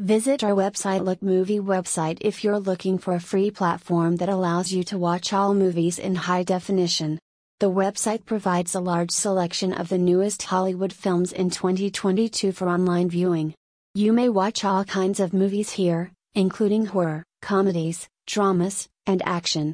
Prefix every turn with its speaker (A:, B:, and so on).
A: Visit our website LookMovie website if you're looking for a free platform that allows you to watch all movies in high definition. The website provides a large selection of the newest Hollywood films in 2022 for online viewing. You may watch all kinds of movies here, including horror, comedies, dramas, and action.